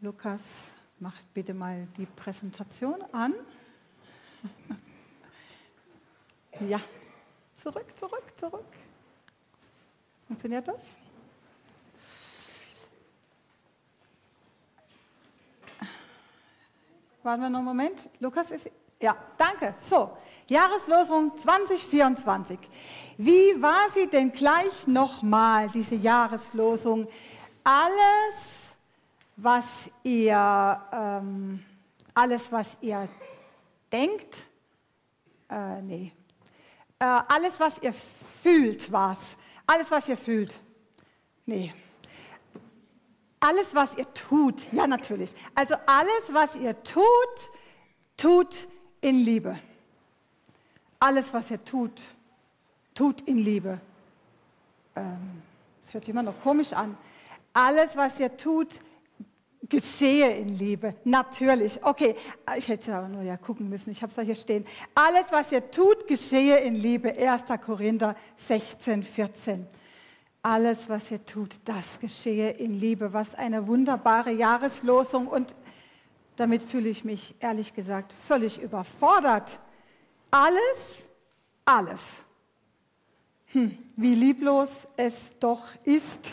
Lukas macht bitte mal die Präsentation an. Ja, zurück, zurück, zurück. Funktioniert das? Warten wir noch einen Moment. Lukas ist. Ja, danke. So, Jahreslosung 2024. Wie war sie denn gleich nochmal, diese Jahreslosung? Alles, was ihr, ähm, alles, was ihr denkt, äh, nee, äh, alles, was ihr fühlt, was? Alles, was ihr fühlt. Nee. Alles, was ihr tut, ja natürlich. Also alles, was ihr tut, tut in Liebe. Alles, was ihr tut, tut in Liebe. Ähm, das hört sich immer noch komisch an. Alles, was ihr tut, geschehe in Liebe. Natürlich. Okay, ich hätte aber nur ja gucken müssen. Ich habe es da hier stehen. Alles, was ihr tut, geschehe in Liebe. 1. Korinther 16, 14. Alles, was ihr tut, das geschehe in Liebe. Was eine wunderbare Jahreslosung. Und damit fühle ich mich ehrlich gesagt völlig überfordert. Alles, alles. Hm, wie lieblos es doch ist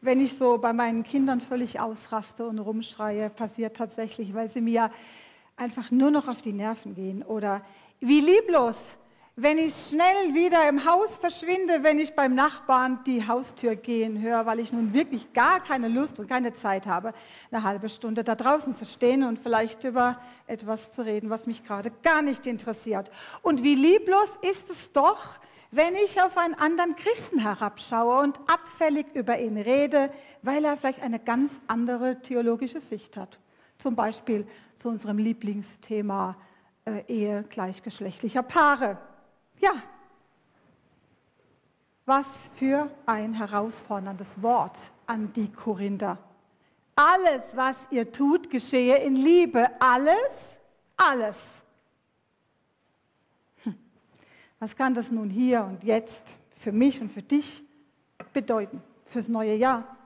wenn ich so bei meinen Kindern völlig ausraste und rumschreie, passiert tatsächlich, weil sie mir einfach nur noch auf die Nerven gehen. Oder wie lieblos, wenn ich schnell wieder im Haus verschwinde, wenn ich beim Nachbarn die Haustür gehen höre, weil ich nun wirklich gar keine Lust und keine Zeit habe, eine halbe Stunde da draußen zu stehen und vielleicht über etwas zu reden, was mich gerade gar nicht interessiert. Und wie lieblos ist es doch, wenn ich auf einen anderen Christen herabschaue und abfällig über ihn rede, weil er vielleicht eine ganz andere theologische Sicht hat. Zum Beispiel zu unserem Lieblingsthema äh, Ehe gleichgeschlechtlicher Paare. Ja, was für ein herausforderndes Wort an die Korinther. Alles, was ihr tut, geschehe in Liebe. Alles, alles. Was kann das nun hier und jetzt für mich und für dich bedeuten, fürs neue Jahr?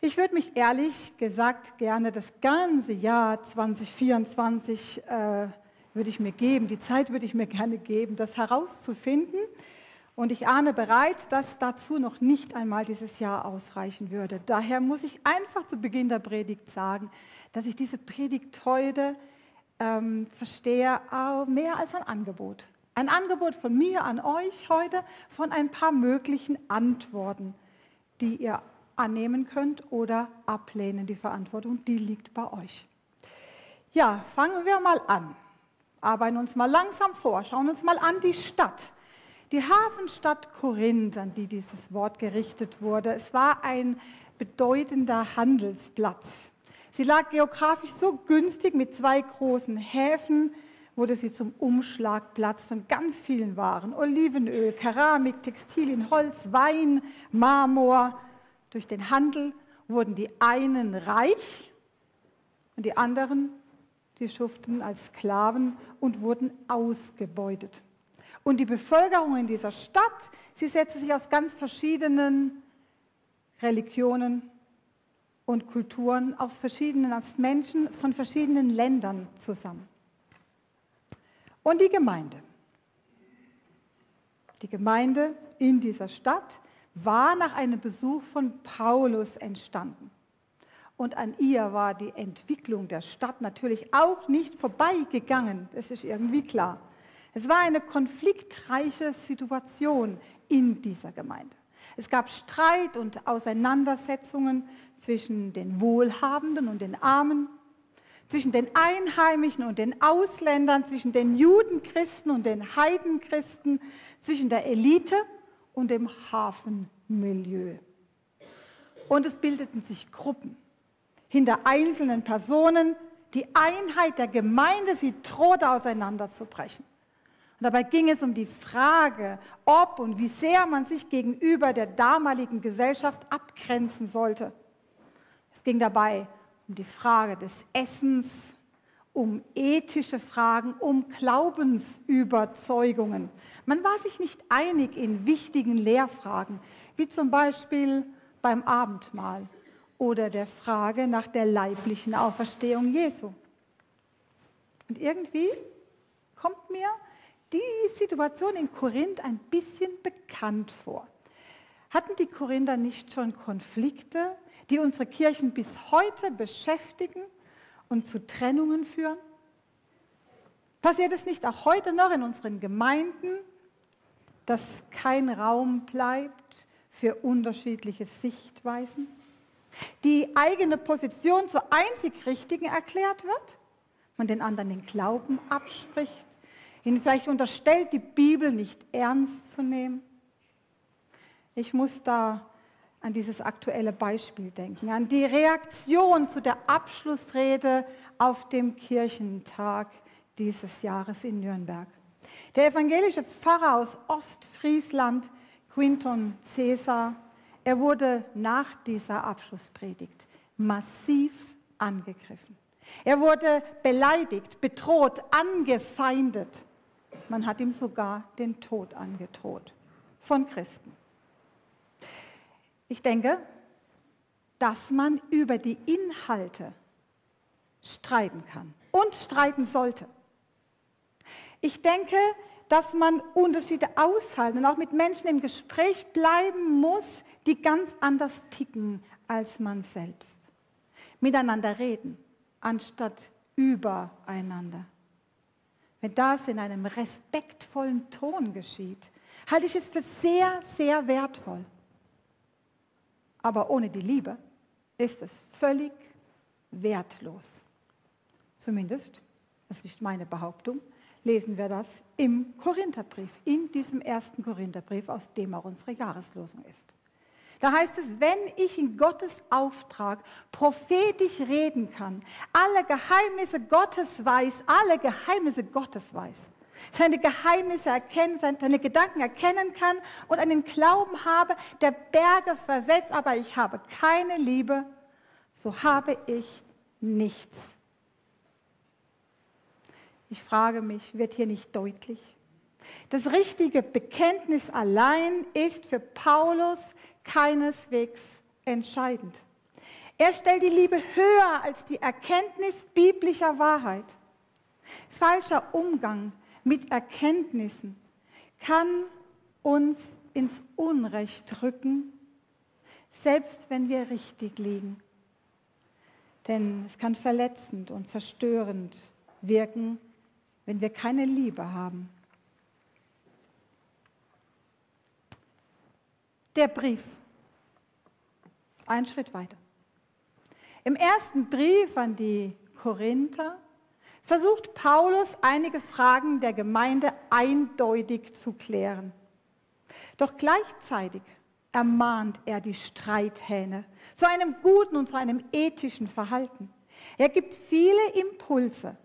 Ich würde mich ehrlich gesagt gerne das ganze Jahr 2024 äh, würde ich mir geben, die Zeit würde ich mir gerne geben, das herauszufinden. Und ich ahne bereits, dass dazu noch nicht einmal dieses Jahr ausreichen würde. Daher muss ich einfach zu Beginn der Predigt sagen, dass ich diese Predigt heute ähm, verstehe mehr als ein Angebot. Ein Angebot von mir an euch heute von ein paar möglichen Antworten, die ihr annehmen könnt oder ablehnen. Die Verantwortung, die liegt bei euch. Ja, fangen wir mal an. Arbeiten uns mal langsam vor. Schauen uns mal an die Stadt. Die Hafenstadt Korinth, an die dieses Wort gerichtet wurde. Es war ein bedeutender Handelsplatz. Sie lag geografisch so günstig mit zwei großen Häfen, wurde sie zum Umschlagplatz von ganz vielen Waren. Olivenöl, Keramik, Textilien, Holz, Wein, Marmor. Durch den Handel wurden die einen reich und die anderen, die schuften als Sklaven und wurden ausgebeutet. Und die Bevölkerung in dieser Stadt, sie setzte sich aus ganz verschiedenen Religionen und Kulturen, aus verschiedenen, aus Menschen von verschiedenen Ländern zusammen und die Gemeinde. Die Gemeinde in dieser Stadt war nach einem Besuch von Paulus entstanden. Und an ihr war die Entwicklung der Stadt natürlich auch nicht vorbeigegangen. Das ist irgendwie klar. Es war eine konfliktreiche Situation in dieser Gemeinde. Es gab Streit und Auseinandersetzungen zwischen den Wohlhabenden und den Armen, zwischen den Einheimischen und den Ausländern, zwischen den Judenchristen und den Heidenchristen, zwischen der Elite und dem Hafenmilieu. Und es bildeten sich Gruppen hinter einzelnen Personen. Die Einheit der Gemeinde, sie drohte auseinanderzubrechen. Und dabei ging es um die Frage, ob und wie sehr man sich gegenüber der damaligen Gesellschaft abgrenzen sollte. Es ging dabei um die Frage des Essens, um ethische Fragen, um Glaubensüberzeugungen. Man war sich nicht einig in wichtigen Lehrfragen, wie zum Beispiel beim Abendmahl oder der Frage nach der leiblichen Auferstehung Jesu. Und irgendwie kommt mir die Situation in Korinth ein bisschen bekannt vor. Hatten die Korinther nicht schon Konflikte, die unsere Kirchen bis heute beschäftigen und zu Trennungen führen? Passiert es nicht auch heute noch in unseren Gemeinden, dass kein Raum bleibt für unterschiedliche Sichtweisen? Die eigene Position zur einzig richtigen erklärt wird? Man den anderen den Glauben abspricht? Ihnen vielleicht unterstellt, die Bibel nicht ernst zu nehmen? Ich muss da an dieses aktuelle Beispiel denken, an die Reaktion zu der Abschlussrede auf dem Kirchentag dieses Jahres in Nürnberg. Der evangelische Pfarrer aus Ostfriesland, Quinton Caesar, er wurde nach dieser Abschlusspredigt massiv angegriffen. Er wurde beleidigt, bedroht, angefeindet. Man hat ihm sogar den Tod angedroht von Christen. Ich denke, dass man über die Inhalte streiten kann und streiten sollte. Ich denke, dass man Unterschiede aushalten und auch mit Menschen im Gespräch bleiben muss, die ganz anders ticken als man selbst. Miteinander reden, anstatt übereinander. Wenn das in einem respektvollen Ton geschieht, halte ich es für sehr, sehr wertvoll. Aber ohne die Liebe ist es völlig wertlos. Zumindest, das ist nicht meine Behauptung, lesen wir das im Korintherbrief, in diesem ersten Korintherbrief, aus dem auch unsere Jahreslosung ist. Da heißt es, wenn ich in Gottes Auftrag prophetisch reden kann, alle Geheimnisse Gottes weiß, alle Geheimnisse Gottes weiß, seine Geheimnisse erkennen, seine Gedanken erkennen kann und einen Glauben habe, der Berge versetzt, aber ich habe keine Liebe, so habe ich nichts. Ich frage mich, wird hier nicht deutlich? Das richtige Bekenntnis allein ist für Paulus keineswegs entscheidend. Er stellt die Liebe höher als die Erkenntnis biblischer Wahrheit. Falscher Umgang mit Erkenntnissen kann uns ins Unrecht rücken, selbst wenn wir richtig liegen. Denn es kann verletzend und zerstörend wirken, wenn wir keine Liebe haben. Der Brief. Ein Schritt weiter. Im ersten Brief an die Korinther versucht Paulus einige Fragen der Gemeinde eindeutig zu klären. Doch gleichzeitig ermahnt er die Streithähne zu einem guten und zu einem ethischen Verhalten. Er gibt viele Impulse,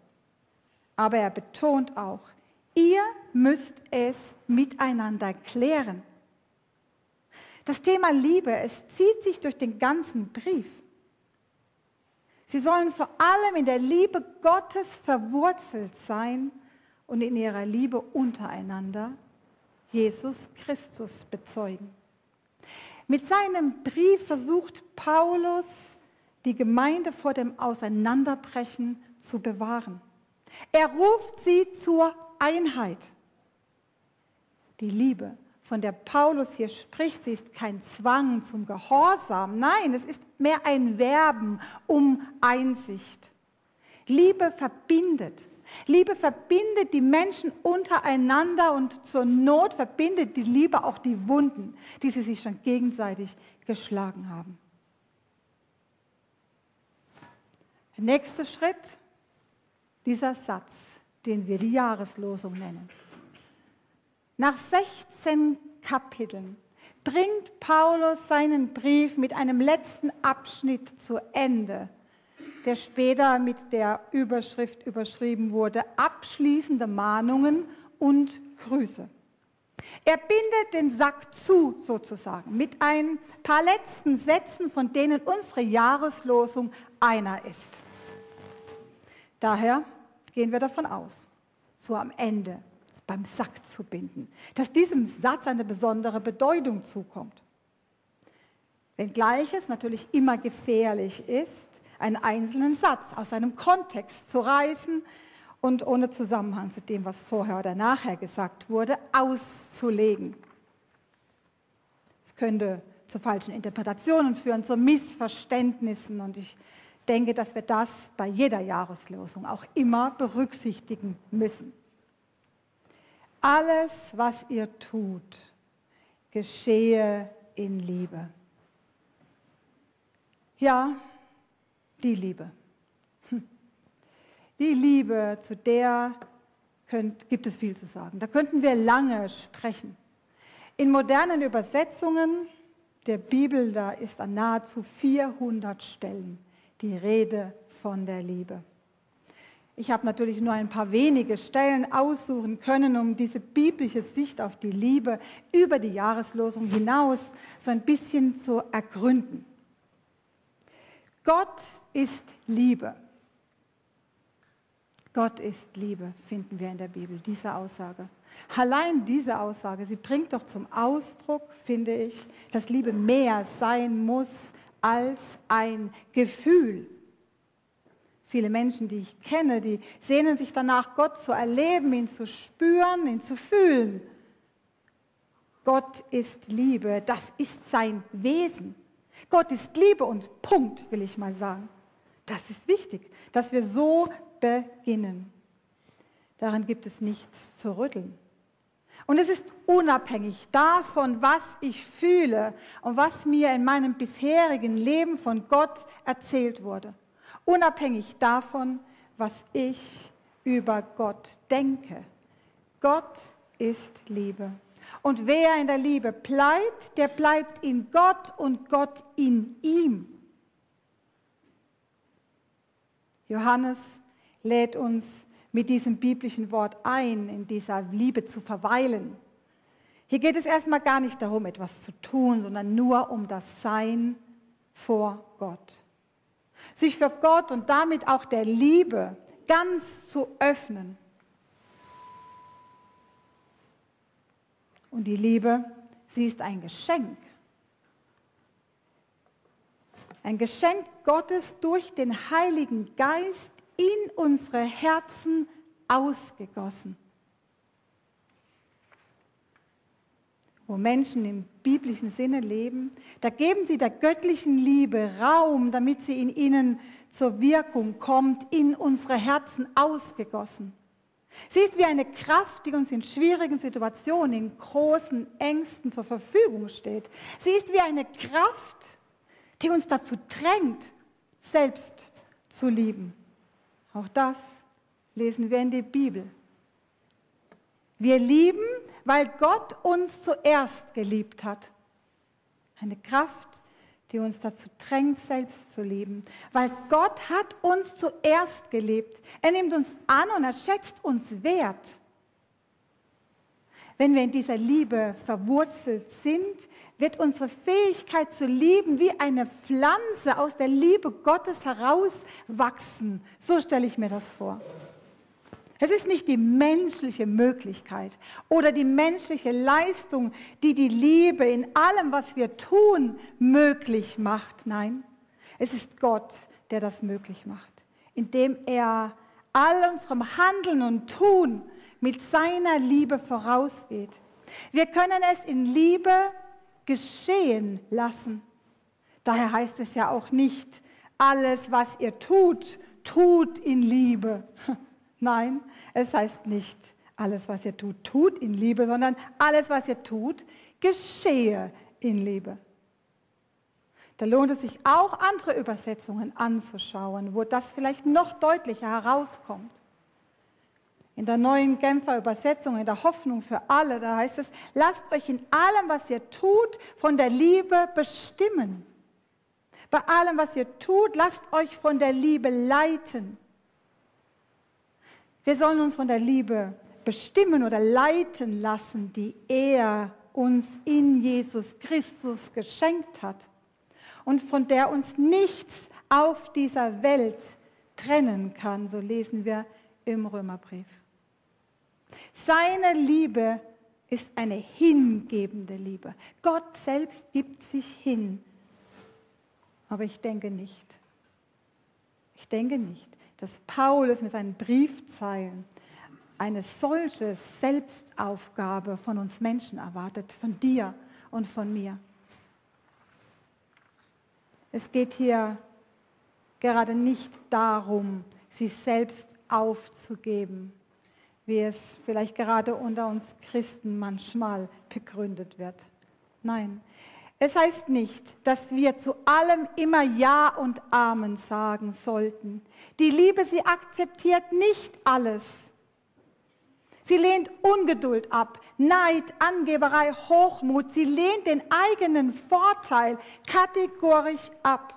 aber er betont auch, ihr müsst es miteinander klären. Das Thema Liebe, es zieht sich durch den ganzen Brief. Sie sollen vor allem in der Liebe Gottes verwurzelt sein und in ihrer Liebe untereinander Jesus Christus bezeugen. Mit seinem Brief versucht Paulus, die Gemeinde vor dem Auseinanderbrechen zu bewahren. Er ruft sie zur Einheit. Die Liebe von der Paulus hier spricht, sie ist kein Zwang zum Gehorsam. Nein, es ist mehr ein Werben um Einsicht. Liebe verbindet. Liebe verbindet die Menschen untereinander und zur Not verbindet die Liebe auch die Wunden, die sie sich schon gegenseitig geschlagen haben. Der nächste Schritt, dieser Satz, den wir die Jahreslosung nennen. Nach 16 Kapiteln bringt Paulus seinen Brief mit einem letzten Abschnitt zu Ende, der später mit der Überschrift überschrieben wurde, abschließende Mahnungen und Grüße. Er bindet den Sack zu sozusagen mit ein paar letzten Sätzen, von denen unsere Jahreslosung einer ist. Daher gehen wir davon aus, so am Ende beim Sack zu binden, dass diesem Satz eine besondere Bedeutung zukommt. Wenngleich es natürlich immer gefährlich ist, einen einzelnen Satz aus seinem Kontext zu reißen und ohne Zusammenhang zu dem, was vorher oder nachher gesagt wurde, auszulegen. Es könnte zu falschen Interpretationen führen, zu Missverständnissen und ich denke, dass wir das bei jeder Jahreslosung auch immer berücksichtigen müssen. Alles, was ihr tut, geschehe in Liebe. Ja, die Liebe. Hm. Die Liebe, zu der könnt, gibt es viel zu sagen. Da könnten wir lange sprechen. In modernen Übersetzungen der Bibel, da ist an nahezu 400 Stellen die Rede von der Liebe. Ich habe natürlich nur ein paar wenige Stellen aussuchen können, um diese biblische Sicht auf die Liebe über die Jahreslosung hinaus so ein bisschen zu ergründen. Gott ist Liebe. Gott ist Liebe, finden wir in der Bibel, diese Aussage. Allein diese Aussage, sie bringt doch zum Ausdruck, finde ich, dass Liebe mehr sein muss als ein Gefühl. Viele Menschen, die ich kenne, die sehnen sich danach, Gott zu erleben, ihn zu spüren, ihn zu fühlen. Gott ist Liebe, das ist sein Wesen. Gott ist Liebe und Punkt, will ich mal sagen. Das ist wichtig, dass wir so beginnen. Daran gibt es nichts zu rütteln. Und es ist unabhängig davon, was ich fühle und was mir in meinem bisherigen Leben von Gott erzählt wurde. Unabhängig davon, was ich über Gott denke. Gott ist Liebe. Und wer in der Liebe bleibt, der bleibt in Gott und Gott in ihm. Johannes lädt uns mit diesem biblischen Wort ein, in dieser Liebe zu verweilen. Hier geht es erstmal gar nicht darum, etwas zu tun, sondern nur um das Sein vor Gott. Sich für Gott und damit auch der Liebe ganz zu öffnen. Und die Liebe, sie ist ein Geschenk. Ein Geschenk Gottes durch den Heiligen Geist in unsere Herzen ausgegossen. Wo Menschen im biblischen Sinne leben, da geben sie der göttlichen Liebe Raum, damit sie in ihnen zur Wirkung kommt, in unsere Herzen ausgegossen. Sie ist wie eine Kraft, die uns in schwierigen Situationen, in großen Ängsten zur Verfügung steht. Sie ist wie eine Kraft, die uns dazu drängt, selbst zu lieben. Auch das lesen wir in der Bibel. Wir lieben, weil Gott uns zuerst geliebt hat. Eine Kraft, die uns dazu drängt, selbst zu lieben. Weil Gott hat uns zuerst geliebt. Er nimmt uns an und er schätzt uns wert. Wenn wir in dieser Liebe verwurzelt sind, wird unsere Fähigkeit zu lieben wie eine Pflanze aus der Liebe Gottes herauswachsen. So stelle ich mir das vor. Es ist nicht die menschliche Möglichkeit oder die menschliche Leistung, die die Liebe in allem, was wir tun, möglich macht. Nein, es ist Gott, der das möglich macht, indem er all unserem Handeln und Tun mit seiner Liebe vorausgeht. Wir können es in Liebe geschehen lassen. Daher heißt es ja auch nicht, alles, was ihr tut, tut in Liebe. Nein, es heißt nicht, alles, was ihr tut, tut in Liebe, sondern alles, was ihr tut, geschehe in Liebe. Da lohnt es sich auch, andere Übersetzungen anzuschauen, wo das vielleicht noch deutlicher herauskommt. In der neuen Genfer Übersetzung, in der Hoffnung für alle, da heißt es, lasst euch in allem, was ihr tut, von der Liebe bestimmen. Bei allem, was ihr tut, lasst euch von der Liebe leiten. Wir sollen uns von der Liebe bestimmen oder leiten lassen, die er uns in Jesus Christus geschenkt hat und von der uns nichts auf dieser Welt trennen kann, so lesen wir im Römerbrief. Seine Liebe ist eine hingebende Liebe. Gott selbst gibt sich hin Aber ich denke nicht. Ich denke nicht, dass Paulus mit seinen Briefzeilen eine solche Selbstaufgabe von uns Menschen erwartet, von dir und von mir. Es geht hier gerade nicht darum, sich selbst aufzugeben, wie es vielleicht gerade unter uns Christen manchmal begründet wird. Nein, es heißt nicht, dass wir zu allem immer Ja und Amen sagen sollten. Die Liebe, sie akzeptiert nicht alles. Sie lehnt Ungeduld ab, Neid, Angeberei, Hochmut. Sie lehnt den eigenen Vorteil kategorisch ab.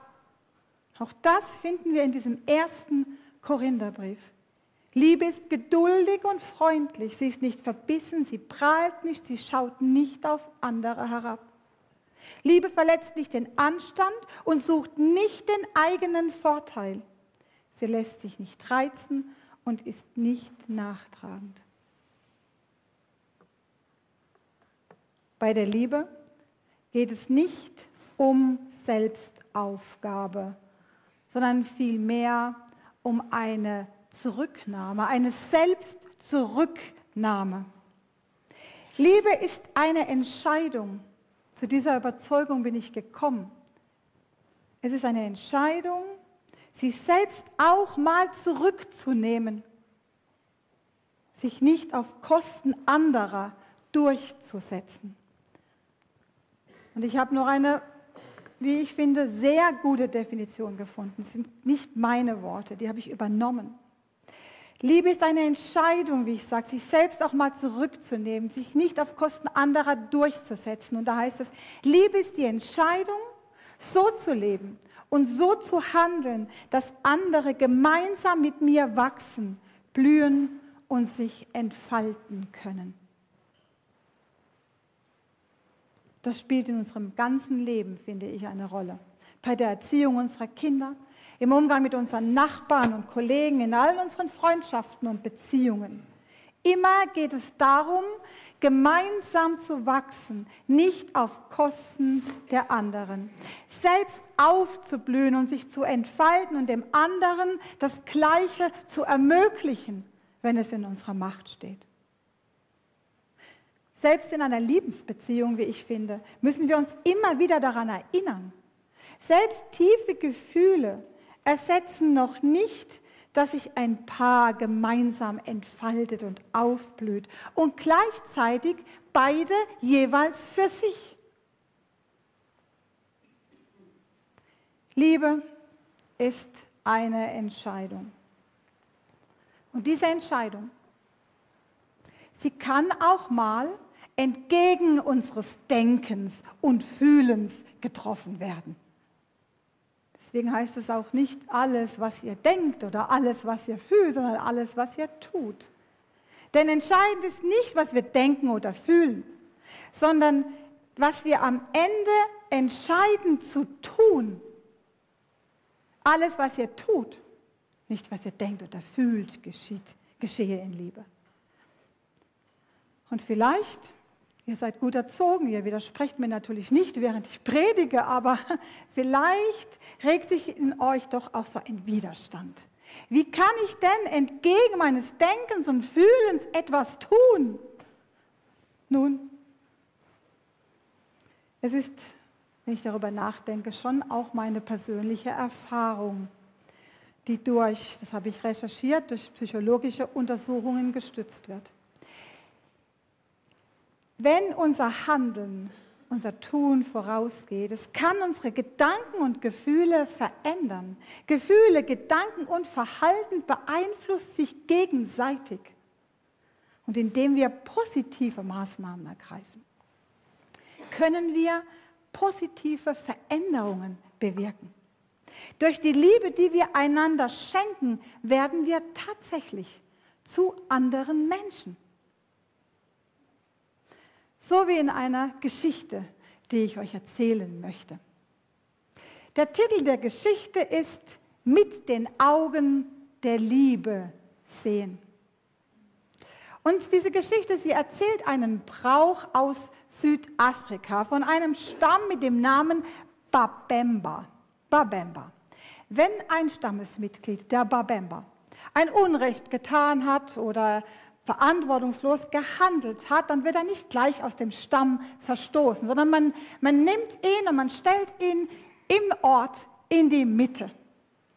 Auch das finden wir in diesem ersten Korintherbrief. Liebe ist geduldig und freundlich. Sie ist nicht verbissen, sie prahlt nicht, sie schaut nicht auf andere herab. Liebe verletzt nicht den Anstand und sucht nicht den eigenen Vorteil. Sie lässt sich nicht reizen und ist nicht nachtragend. Bei der Liebe geht es nicht um Selbstaufgabe, sondern vielmehr um eine Zurücknahme, eine Selbstzurücknahme. Liebe ist eine Entscheidung. Zu dieser Überzeugung bin ich gekommen. Es ist eine Entscheidung, sich selbst auch mal zurückzunehmen, sich nicht auf Kosten anderer durchzusetzen. Und ich habe noch eine, wie ich finde, sehr gute Definition gefunden. Das sind nicht meine Worte, die habe ich übernommen. Liebe ist eine Entscheidung, wie ich sage, sich selbst auch mal zurückzunehmen, sich nicht auf Kosten anderer durchzusetzen. Und da heißt es, Liebe ist die Entscheidung, so zu leben und so zu handeln, dass andere gemeinsam mit mir wachsen, blühen und sich entfalten können. Das spielt in unserem ganzen Leben, finde ich, eine Rolle. Bei der Erziehung unserer Kinder, im Umgang mit unseren Nachbarn und Kollegen, in all unseren Freundschaften und Beziehungen. Immer geht es darum, gemeinsam zu wachsen, nicht auf Kosten der anderen. Selbst aufzublühen und sich zu entfalten und dem anderen das Gleiche zu ermöglichen, wenn es in unserer Macht steht. Selbst in einer Liebensbeziehung, wie ich finde, müssen wir uns immer wieder daran erinnern. Selbst tiefe Gefühle ersetzen noch nicht, dass sich ein Paar gemeinsam entfaltet und aufblüht und gleichzeitig beide jeweils für sich. Liebe ist eine Entscheidung. Und diese Entscheidung, sie kann auch mal entgegen unseres Denkens und Fühlens getroffen werden. Deswegen heißt es auch nicht alles, was ihr denkt oder alles, was ihr fühlt, sondern alles, was ihr tut. Denn entscheidend ist nicht, was wir denken oder fühlen, sondern was wir am Ende entscheiden zu tun. Alles, was ihr tut, nicht was ihr denkt oder fühlt, geschieht, geschehe in Liebe. Und vielleicht Ihr seid gut erzogen, ihr widersprecht mir natürlich nicht, während ich predige, aber vielleicht regt sich in euch doch auch so ein Widerstand. Wie kann ich denn entgegen meines Denkens und Fühlens etwas tun? Nun, es ist, wenn ich darüber nachdenke, schon auch meine persönliche Erfahrung, die durch, das habe ich recherchiert, durch psychologische Untersuchungen gestützt wird. Wenn unser Handeln, unser Tun vorausgeht, es kann unsere Gedanken und Gefühle verändern. Gefühle, Gedanken und Verhalten beeinflussen sich gegenseitig. Und indem wir positive Maßnahmen ergreifen, können wir positive Veränderungen bewirken. Durch die Liebe, die wir einander schenken, werden wir tatsächlich zu anderen Menschen. So wie in einer Geschichte, die ich euch erzählen möchte. Der Titel der Geschichte ist Mit den Augen der Liebe sehen. Und diese Geschichte, sie erzählt einen Brauch aus Südafrika von einem Stamm mit dem Namen Babemba. Babemba. Wenn ein Stammesmitglied, der Babemba, ein Unrecht getan hat oder verantwortungslos gehandelt hat, dann wird er nicht gleich aus dem Stamm verstoßen, sondern man, man nimmt ihn und man stellt ihn im Ort in die Mitte,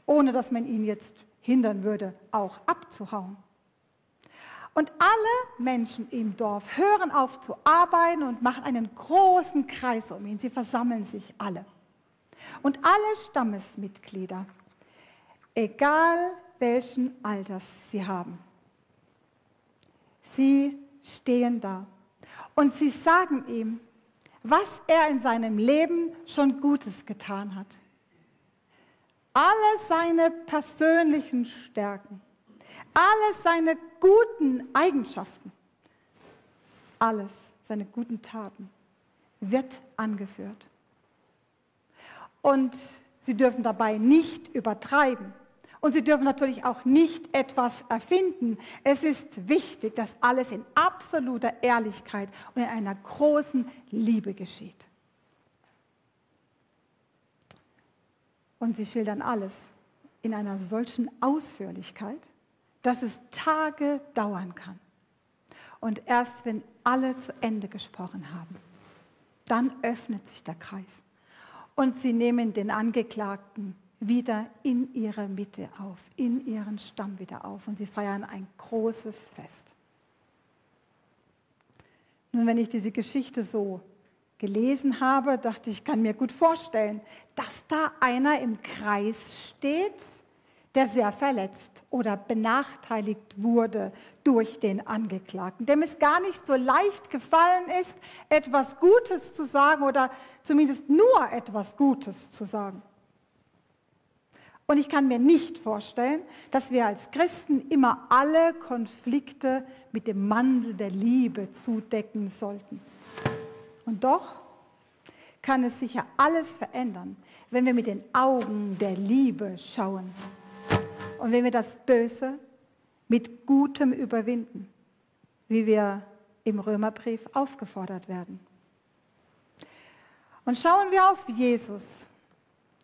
ohne dass man ihn jetzt hindern würde, auch abzuhauen. Und alle Menschen im Dorf hören auf zu arbeiten und machen einen großen Kreis um ihn. Sie versammeln sich alle. Und alle Stammesmitglieder, egal welchen Alters sie haben, sie stehen da und sie sagen ihm, was er in seinem Leben schon Gutes getan hat. Alle seine persönlichen Stärken, alle seine guten Eigenschaften, alles seine guten Taten wird angeführt. Und sie dürfen dabei nicht übertreiben. Und sie dürfen natürlich auch nicht etwas erfinden. Es ist wichtig, dass alles in absoluter Ehrlichkeit und in einer großen Liebe geschieht. Und sie schildern alles in einer solchen Ausführlichkeit, dass es Tage dauern kann. Und erst wenn alle zu Ende gesprochen haben, dann öffnet sich der Kreis. Und sie nehmen den Angeklagten wieder in ihre Mitte auf, in ihren Stamm wieder auf und sie feiern ein großes Fest. Nun, wenn ich diese Geschichte so gelesen habe, dachte ich, ich kann mir gut vorstellen, dass da einer im Kreis steht, der sehr verletzt oder benachteiligt wurde durch den Angeklagten, dem es gar nicht so leicht gefallen ist, etwas Gutes zu sagen oder zumindest nur etwas Gutes zu sagen. Und ich kann mir nicht vorstellen, dass wir als Christen immer alle Konflikte mit dem Mantel der Liebe zudecken sollten. Und doch kann es sicher alles verändern, wenn wir mit den Augen der Liebe schauen und wenn wir das Böse mit Gutem überwinden, wie wir im Römerbrief aufgefordert werden. Und schauen wir auf Jesus,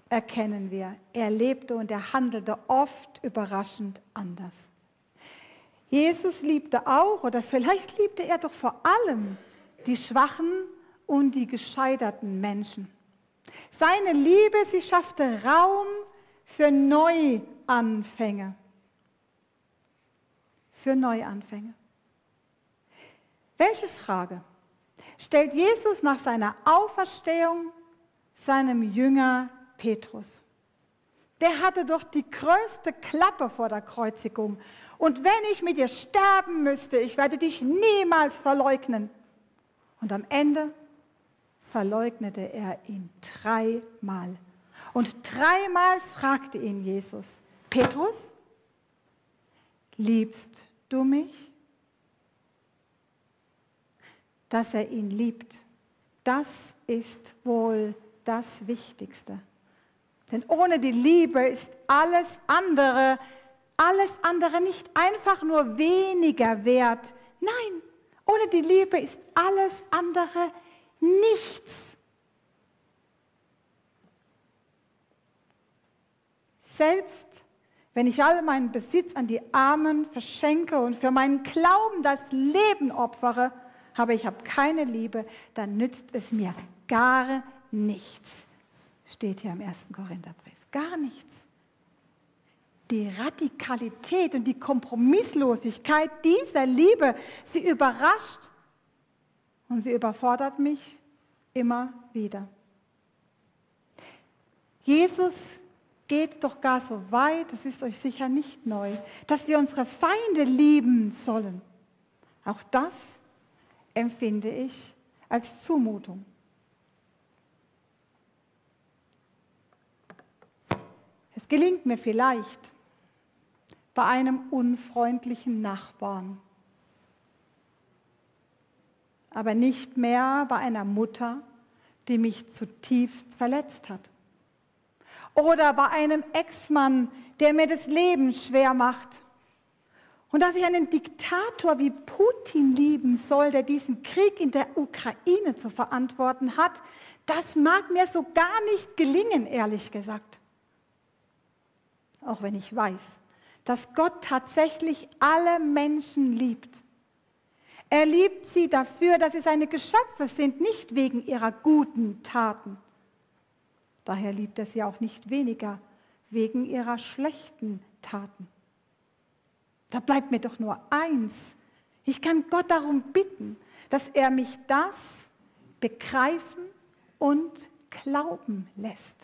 erkennen wir, er lebte und er handelte oft überraschend anders. Jesus liebte auch, oder vielleicht liebte er doch vor allem die schwachen und die gescheiterten Menschen. Seine Liebe, sie schaffte Raum für Neuanfänge. Für Neuanfänge. Welche Frage stellt Jesus nach seiner Auferstehung seinem Jünger Petrus. Der hatte doch die größte Klappe vor der Kreuzigung. Und wenn ich mit dir sterben müsste, ich werde dich niemals verleugnen. Und am Ende verleugnete er ihn dreimal. Und dreimal fragte ihn Jesus, Petrus, liebst du mich? Dass er ihn liebt, das ist wohl das Wichtigste. Denn ohne die Liebe ist alles andere, alles andere nicht einfach nur weniger wert. Nein, ohne die Liebe ist alles andere nichts. Selbst wenn ich all meinen Besitz an die Armen verschenke und für meinen Glauben das Leben opfere, aber ich habe keine Liebe, dann nützt es mir gar nichts steht hier im ersten Korintherbrief. Gar nichts. Die Radikalität und die Kompromisslosigkeit dieser Liebe, sie überrascht und sie überfordert mich immer wieder. Jesus geht doch gar so weit, das ist euch sicher nicht neu, dass wir unsere Feinde lieben sollen. Auch das empfinde ich als Zumutung. Es gelingt mir vielleicht bei einem unfreundlichen Nachbarn, aber nicht mehr bei einer Mutter, die mich zutiefst verletzt hat. Oder bei einem Ex-Mann, der mir das Leben schwer macht. Und dass ich einen Diktator wie Putin lieben soll, der diesen Krieg in der Ukraine zu verantworten hat, Das mag mir so gar nicht gelingen, ehrlich gesagt. Auch wenn ich weiß, dass Gott tatsächlich alle Menschen liebt. Er liebt sie dafür, dass sie seine Geschöpfe sind, nicht wegen ihrer guten Taten. Daher liebt er sie auch nicht weniger wegen ihrer schlechten Taten. Da bleibt mir doch nur eins. Ich kann Gott darum bitten, dass er mich das begreifen und glauben lässt.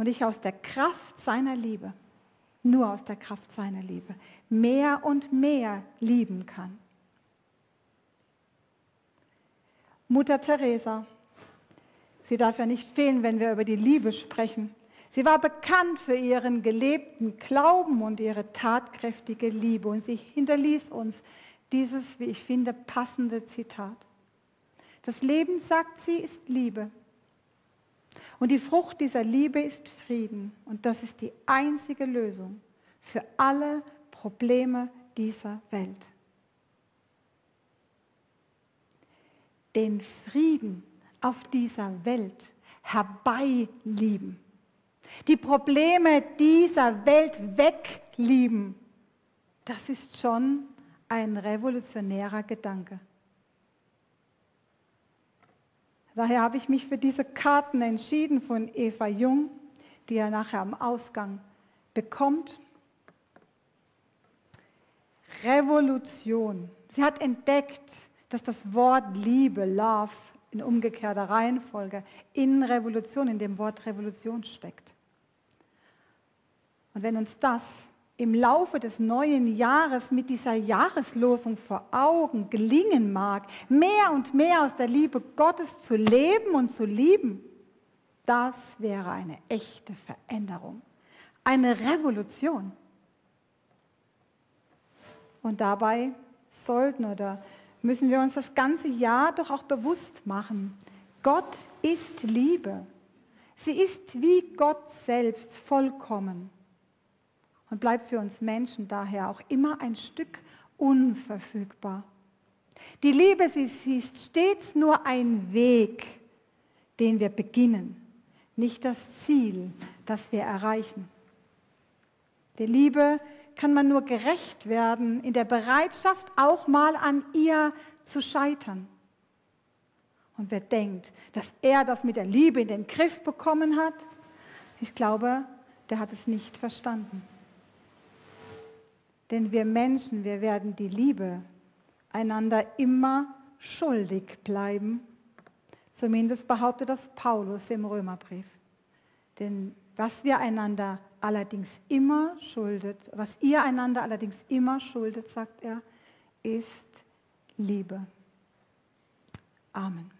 Und ich aus der Kraft seiner Liebe, nur aus der Kraft seiner Liebe, mehr und mehr lieben kann. Mutter Teresa, sie darf ja nicht fehlen, wenn wir über die Liebe sprechen. Sie war bekannt für ihren gelebten Glauben und ihre tatkräftige Liebe und sie hinterließ uns dieses, wie ich finde, passende Zitat. Das Leben, sagt sie, ist Liebe. Und die Frucht dieser Liebe ist Frieden. Und das ist die einzige Lösung für alle Probleme dieser Welt. Den Frieden auf dieser Welt herbeilieben. Die Probleme dieser Welt weglieben. Das ist schon ein revolutionärer Gedanke. Daher habe ich mich für diese Karten entschieden von Eva Jung, die er nachher am Ausgang bekommt. Revolution. Sie hat entdeckt, dass das Wort Liebe, Love, in umgekehrter Reihenfolge in Revolution, in dem Wort Revolution steckt. Und wenn uns das im Laufe des neuen Jahres mit dieser Jahreslosung vor Augen gelingen mag, mehr und mehr aus der Liebe Gottes zu leben und zu lieben, das wäre eine echte Veränderung, eine Revolution. Und dabei sollten oder müssen wir uns das ganze Jahr doch auch bewusst machen, Gott ist Liebe. Sie ist wie Gott selbst vollkommen und bleibt für uns Menschen daher auch immer ein Stück unverfügbar. Die Liebe sie ist stets nur ein Weg, den wir beginnen, nicht das Ziel, das wir erreichen. Der Liebe kann man nur gerecht werden in der Bereitschaft, auch mal an ihr zu scheitern. Und wer denkt, dass er das mit der Liebe in den Griff bekommen hat, ich glaube, der hat es nicht verstanden. Denn wir Menschen, wir werden die Liebe einander immer schuldig bleiben. Zumindest behauptet das Paulus im Römerbrief. Denn was wir einander allerdings immer schuldet, was ihr einander allerdings immer schuldet, sagt er, ist Liebe. Amen.